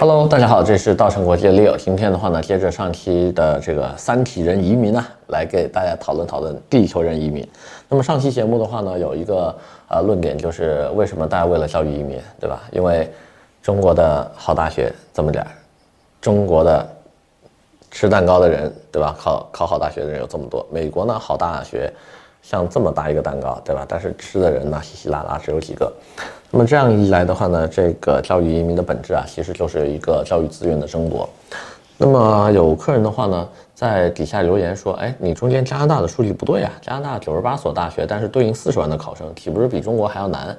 Hello，大家好，这是稻城国际的 Leo。今天的话呢，接着上期的这个三体人移民呢，来给大家讨论讨论地球人移民。那么上期节目的话呢，有一个呃论点，就是为什么大家为了教育移民，对吧？因为中国的好大学这么点儿，中国的吃蛋糕的人，对吧？考考好大学的人有这么多。美国呢，好大学像这么大一个蛋糕，对吧？但是吃的人呢，稀稀拉拉只有几个。那么这样一来的话呢，这个教育移民的本质啊，其实就是一个教育资源的争夺。那么有客人的话呢，在底下留言说：“哎，你中间加拿大的数据不对啊，加拿大九十八所大学，但是对应四十万的考生，岂不是比中国还要难？”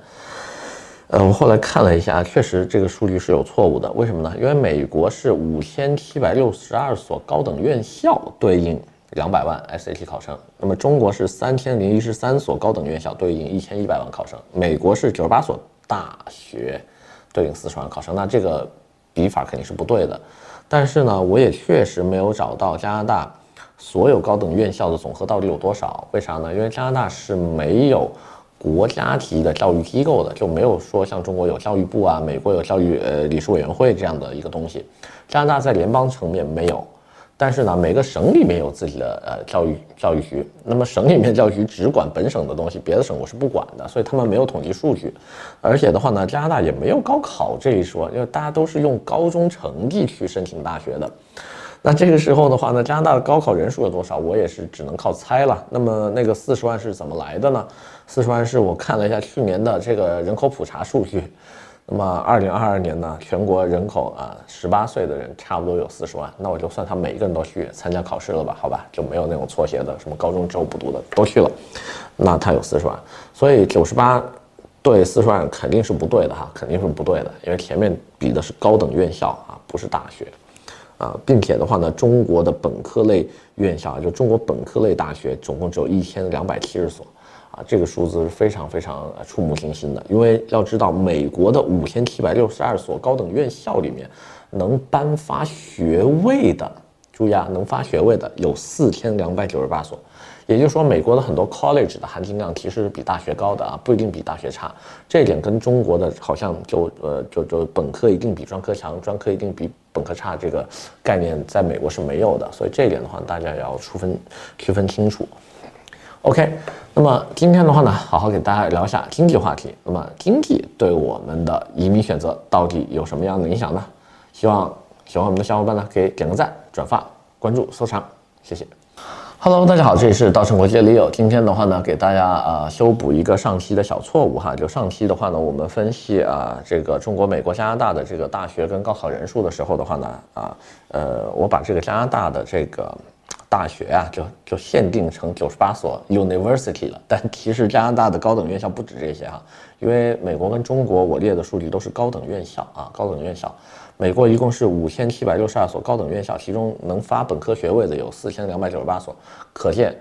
呃，我后来看了一下，确实这个数据是有错误的。为什么呢？因为美国是五千七百六十二所高等院校对应两百万 SAT 考生，那么中国是三千零一十三所高等院校对应一千一百万考生，美国是九十八所。大学对应四十万考生，那这个比法肯定是不对的。但是呢，我也确实没有找到加拿大所有高等院校的总和到底有多少。为啥呢？因为加拿大是没有国家级的教育机构的，就没有说像中国有教育部啊，美国有教育呃理事委员会这样的一个东西。加拿大在联邦层面没有。但是呢，每个省里面有自己的呃教育教育局，那么省里面教育局只管本省的东西，别的省我是不管的，所以他们没有统计数据。而且的话呢，加拿大也没有高考这一说，因为大家都是用高中成绩去申请大学的。那这个时候的话呢，加拿大的高考人数有多少，我也是只能靠猜了。那么那个四十万是怎么来的呢？四十万是我看了一下去年的这个人口普查数据。那么，二零二二年呢，全国人口啊，十八岁的人差不多有四十万。那我就算他每一个人都去参加考试了吧，好吧，就没有那种错写的，什么高中之后不读的都去了。那他有四十万，所以九十八对四十万肯定是不对的哈，肯定是不对的，因为前面比的是高等院校啊，不是大学啊，并且的话呢，中国的本科类院校，就中国本科类大学总共只有一千两百七十所。这个数字是非常非常触目惊心的，因为要知道，美国的五千七百六十二所高等院校里面，能颁发学位的，注意啊，能发学位的有四千两百九十八所，也就是说，美国的很多 college 的含金量其实是比大学高的啊，不一定比大学差。这一点跟中国的好像就呃就就本科一定比专科强，专科一定比本科差这个概念在美国是没有的，所以这一点的话，大家也要区分区分清楚。OK，那么今天的话呢，好好给大家聊一下经济话题。那么经济对我们的移民选择到底有什么样的影响呢？希望喜欢我们的小伙伴呢，可以点个赞、转发、关注、收藏，谢谢。Hello，大家好，这里是稻城国际 Leo。今天的话呢，给大家呃修补一个上期的小错误哈。就上期的话呢，我们分析啊这个中国、美国、加拿大的这个大学跟高考人数的时候的话呢，啊呃我把这个加拿大的这个。大学啊，就就限定成九十八所 university 了，但其实加拿大的高等院校不止这些哈，因为美国跟中国我列的数据都是高等院校啊，高等院校，美国一共是五千七百六十二所高等院校，其中能发本科学位的有四千两百九十八所，可见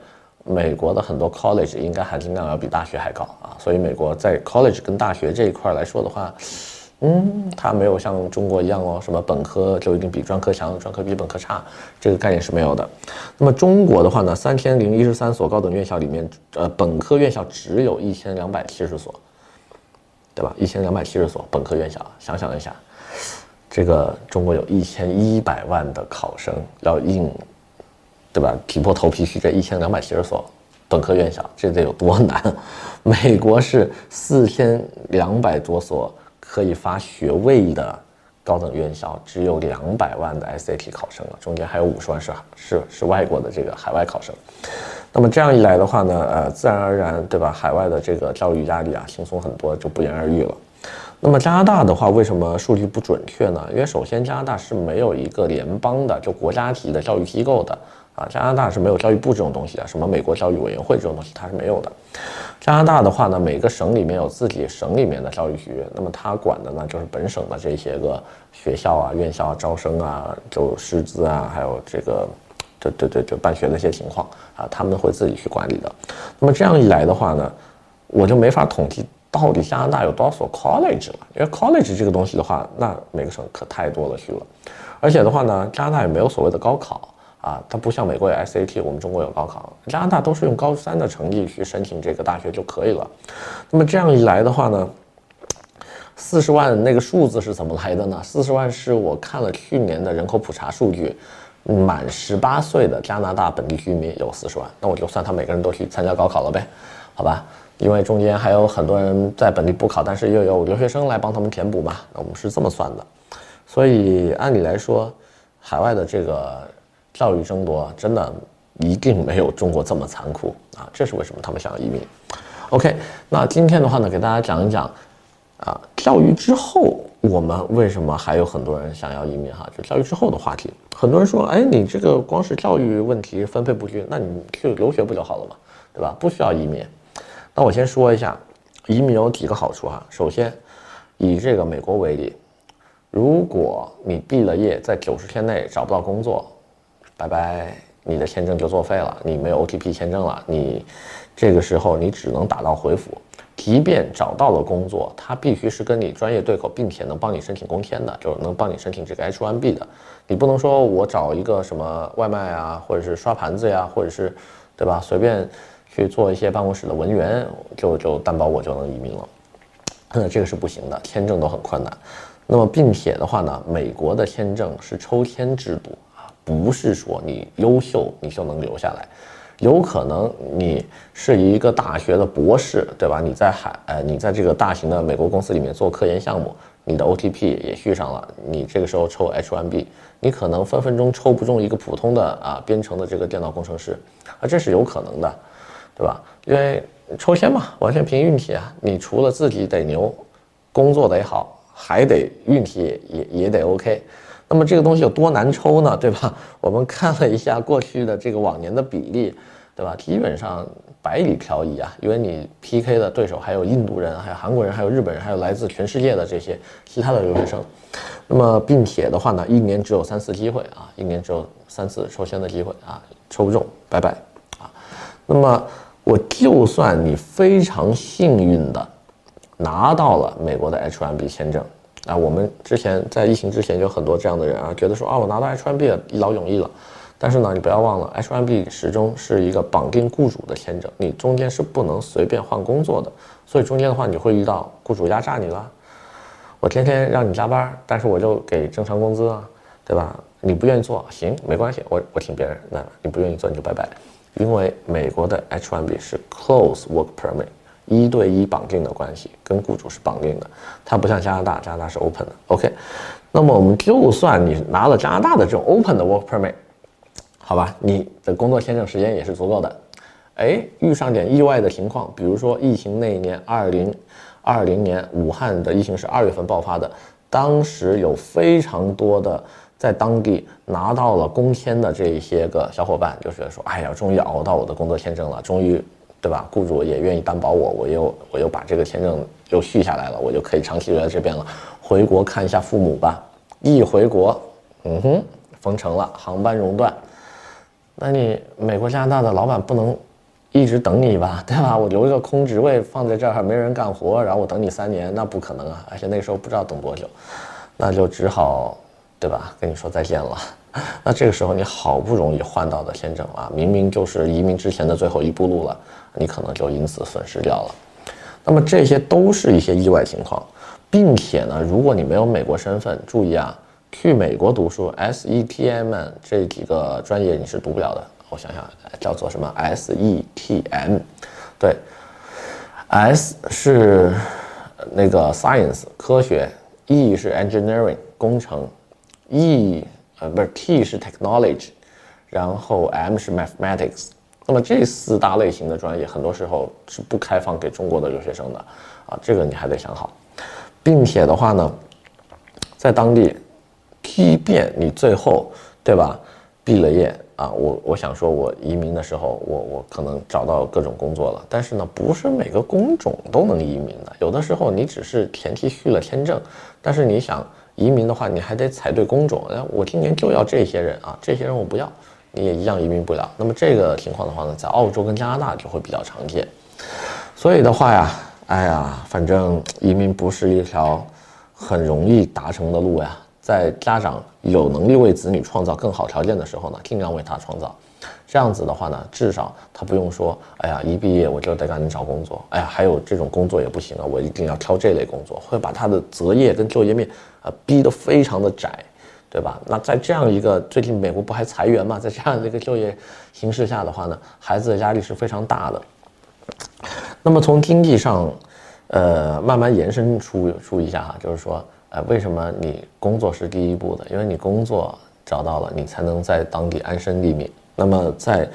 美国的很多 college 应该含金量要比大学还高啊，所以美国在 college 跟大学这一块来说的话。嗯，它没有像中国一样哦，什么本科就一定比专科强，专科比本科差，这个概念是没有的。那么中国的话呢，三千零一十三所高等院校里面，呃，本科院校只有一千两百七十所，对吧？一千两百七十所本科院校，想想一下，这个中国有一千一百万的考生要应，对吧？挤破头皮去这一千两百七十所本科院校，这得有多难？美国是四千两百多所。可以发学位的高等院校只有两百万的 SAT 考生了，中间还有五十万是是是外国的这个海外考生。那么这样一来的话呢，呃，自然而然，对吧？海外的这个教育压力啊，轻松很多，就不言而喻了。那么加拿大的话，为什么数据不准确呢？因为首先加拿大是没有一个联邦的，就国家级的教育机构的。啊，加拿大是没有教育部这种东西的，什么美国教育委员会这种东西它是没有的。加拿大的话呢，每个省里面有自己省里面的教育局，那么它管的呢就是本省的这些个学校啊、院校啊、招生啊、就师资啊，还有这个，对对对，就办学的一些情况啊，他们会自己去管理的。那么这样一来的话呢，我就没法统计到底加拿大有多少所 college 了，因为 college 这个东西的话，那每个省可太多了去了，而且的话呢，加拿大也没有所谓的高考。啊，它不像美国有 SAT，我们中国有高考，加拿大都是用高三的成绩去申请这个大学就可以了。那么这样一来的话呢，四十万那个数字是怎么来的呢？四十万是我看了去年的人口普查数据，满十八岁的加拿大本地居民有四十万，那我就算他每个人都去参加高考了呗，好吧？因为中间还有很多人在本地补考，但是又有留学生来帮他们填补嘛，那我们是这么算的。所以按理来说，海外的这个教育争夺真的一定没有中国这么残酷啊！这是为什么他们想要移民。OK，那今天的话呢，给大家讲一讲。啊，教育之后，我们为什么还有很多人想要移民？哈，就教育之后的话题。很多人说，哎，你这个光是教育问题分配不均，那你去留学不就好了嘛，对吧？不需要移民。那我先说一下，移民有几个好处哈。首先，以这个美国为例，如果你毕了业，在九十天内找不到工作，拜拜，你的签证就作废了，你没有 OTP 签证了，你这个时候你只能打道回府。即便找到了工作，他必须是跟你专业对口，并且能帮你申请工签的，就是能帮你申请这个 H1B 的。你不能说我找一个什么外卖啊，或者是刷盘子呀，或者是，对吧？随便去做一些办公室的文员，就就担保我就能移民了。那这个是不行的，签证都很困难。那么并且的话呢，美国的签证是抽签制度，不是说你优秀你就能留下来。有可能你是一个大学的博士，对吧？你在海，呃，你在这个大型的美国公司里面做科研项目，你的 OTP 也续上了，你这个时候抽 H1B，你可能分分钟抽不中一个普通的啊编程的这个电脑工程师，啊，这是有可能的，对吧？因为抽签嘛，完全凭运气啊。你除了自己得牛，工作得好，还得运气也也得 OK。那么这个东西有多难抽呢？对吧？我们看了一下过去的这个往年的比例，对吧？基本上百里挑一啊，因为你 PK 的对手还有印度人，还有韩国人，还有日本人，还有来自全世界的这些其他的留学生。那么并且的话呢，一年只有三次机会啊，一年只有三次抽签的机会啊，抽不中拜拜啊。那么我就算你非常幸运的拿到了美国的 H1B 签证。啊，我们之前在疫情之前就有很多这样的人啊，觉得说啊，我拿到 H1B，一劳永逸了。但是呢，你不要忘了，H1B 始终是一个绑定雇主的签证，你中间是不能随便换工作的。所以中间的话，你会遇到雇主压榨你了。我天天让你加班，但是我就给正常工资啊，对吧？你不愿意做，行，没关系，我我请别人。那你不愿意做，你就拜拜。因为美国的 H1B 是 Close Work Permit。一对一绑定的关系，跟雇主是绑定的，它不像加拿大，加拿大是 open 的。OK，那么我们就算你拿了加拿大的这种 open 的 work permit，好吧，你的工作签证时间也是足够的。哎，遇上点意外的情况，比如说疫情那一年，二零二零年武汉的疫情是二月份爆发的，当时有非常多的在当地拿到了工签的这些个小伙伴，就觉得说，哎呀，终于熬到我的工作签证了，终于。对吧？雇主也愿意担保我，我又我又把这个签证又续下来了，我就可以长期留在这边了。回国看一下父母吧。一回国，嗯哼，封城了，航班熔断。那你美国加拿大的老板不能一直等你吧？对吧？我留一个空职位放在这儿，还没人干活，然后我等你三年，那不可能啊！而且那时候不知道等多久，那就只好，对吧？跟你说再见了。那这个时候你好不容易换到的签证啊，明明就是移民之前的最后一步路了，你可能就因此损失掉了。那么这些都是一些意外情况，并且呢，如果你没有美国身份，注意啊，去美国读书，SETM 这几个专业你是读不了的。我想想，叫做什么？SETM，对，S 是那个 Science 科学，E 是 Engineering 工程，E。呃，不是，T 是 technology，然后 M 是 mathematics。那么这四大类型的专业，很多时候是不开放给中国的留学生的啊，这个你还得想好，并且的话呢，在当地，即便你最后对吧，毕了业啊，我我想说，我移民的时候，我我可能找到各种工作了，但是呢，不是每个工种都能移民的，有的时候你只是前期续了签证，但是你想。移民的话，你还得踩对工种。哎，我今年就要这些人啊，这些人我不要，你也一样移民不了。那么这个情况的话呢，在澳洲跟加拿大就会比较常见。所以的话呀，哎呀，反正移民不是一条很容易达成的路呀。在家长有能力为子女创造更好条件的时候呢，尽量为他创造。这样子的话呢，至少他不用说，哎呀，一毕业我就得赶紧找工作，哎呀，还有这种工作也不行啊，我一定要挑这类工作，会把他的择业跟就业面啊逼得非常的窄，对吧？那在这样一个最近美国不还裁员嘛，在这样的一个就业形势下的话呢，孩子的压力是非常大的。那么从经济上，呃，慢慢延伸出出一下哈，就是说，呃，为什么你工作是第一步的？因为你工作找到了，你才能在当地安身立命。那么在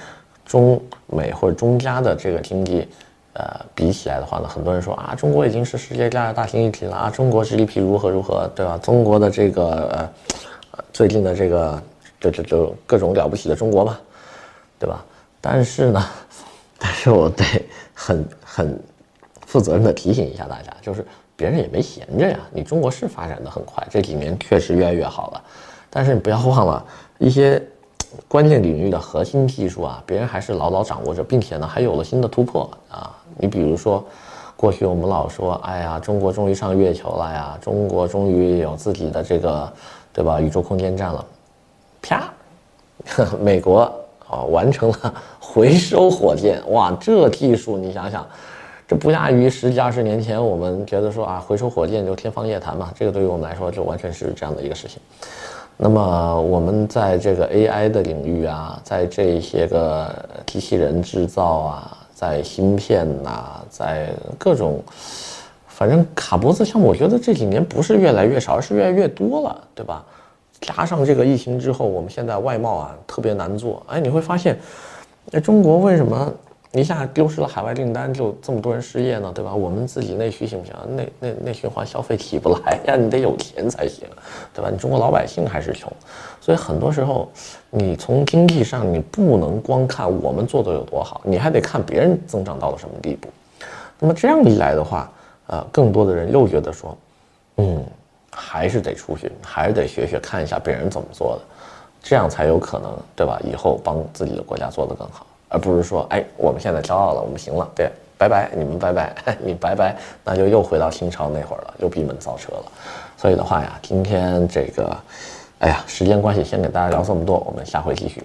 中美或者中加的这个经济，呃，比起来的话呢，很多人说啊，中国已经是世界第二大经济体了啊，中国 GDP 如何如何，对吧？中国的这个呃，最近的这个就就就各种了不起的中国嘛，对吧？但是呢，但是我得很很负责任的提醒一下大家，就是别人也没闲着呀，你中国是发展的很快，这几年确实越来越好了，但是你不要忘了一些。关键领域的核心技术啊，别人还是牢牢掌握着，并且呢，还有了新的突破啊。你比如说，过去我们老说，哎呀，中国终于上月球了呀，中国终于有自己的这个，对吧？宇宙空间站了，啪，美国啊完成了回收火箭，哇，这技术你想想，这不亚于十几二十年前我们觉得说啊，回收火箭就天方夜谭嘛。这个对于我们来说，就完全是这样的一个事情。那么我们在这个 AI 的领域啊，在这些个机器人制造啊，在芯片呐、在各种，反正卡脖子项目，我觉得这几年不是越来越少，而是越来越多了，对吧？加上这个疫情之后，我们现在外贸啊特别难做，哎，你会发现，那中国为什么？一下丢失了海外订单，就这么多人失业呢，对吧？我们自己内需行不行？内内内循环消费起不来呀，你得有钱才行，对吧？你中国老百姓还是穷，所以很多时候，你从经济上你不能光看我们做的有多好，你还得看别人增长到了什么地步。那么这样一来的话，呃，更多的人又觉得说，嗯，还是得出去，还是得学学看一下别人怎么做的，这样才有可能，对吧？以后帮自己的国家做得更好。而不是说，哎，我们现在骄傲了，我们行了，对，拜拜，你们拜拜，你拜拜，那就又回到清朝那会儿了，又闭门造车了。所以的话呀，今天这个，哎呀，时间关系，先给大家聊这么多，我们下回继续。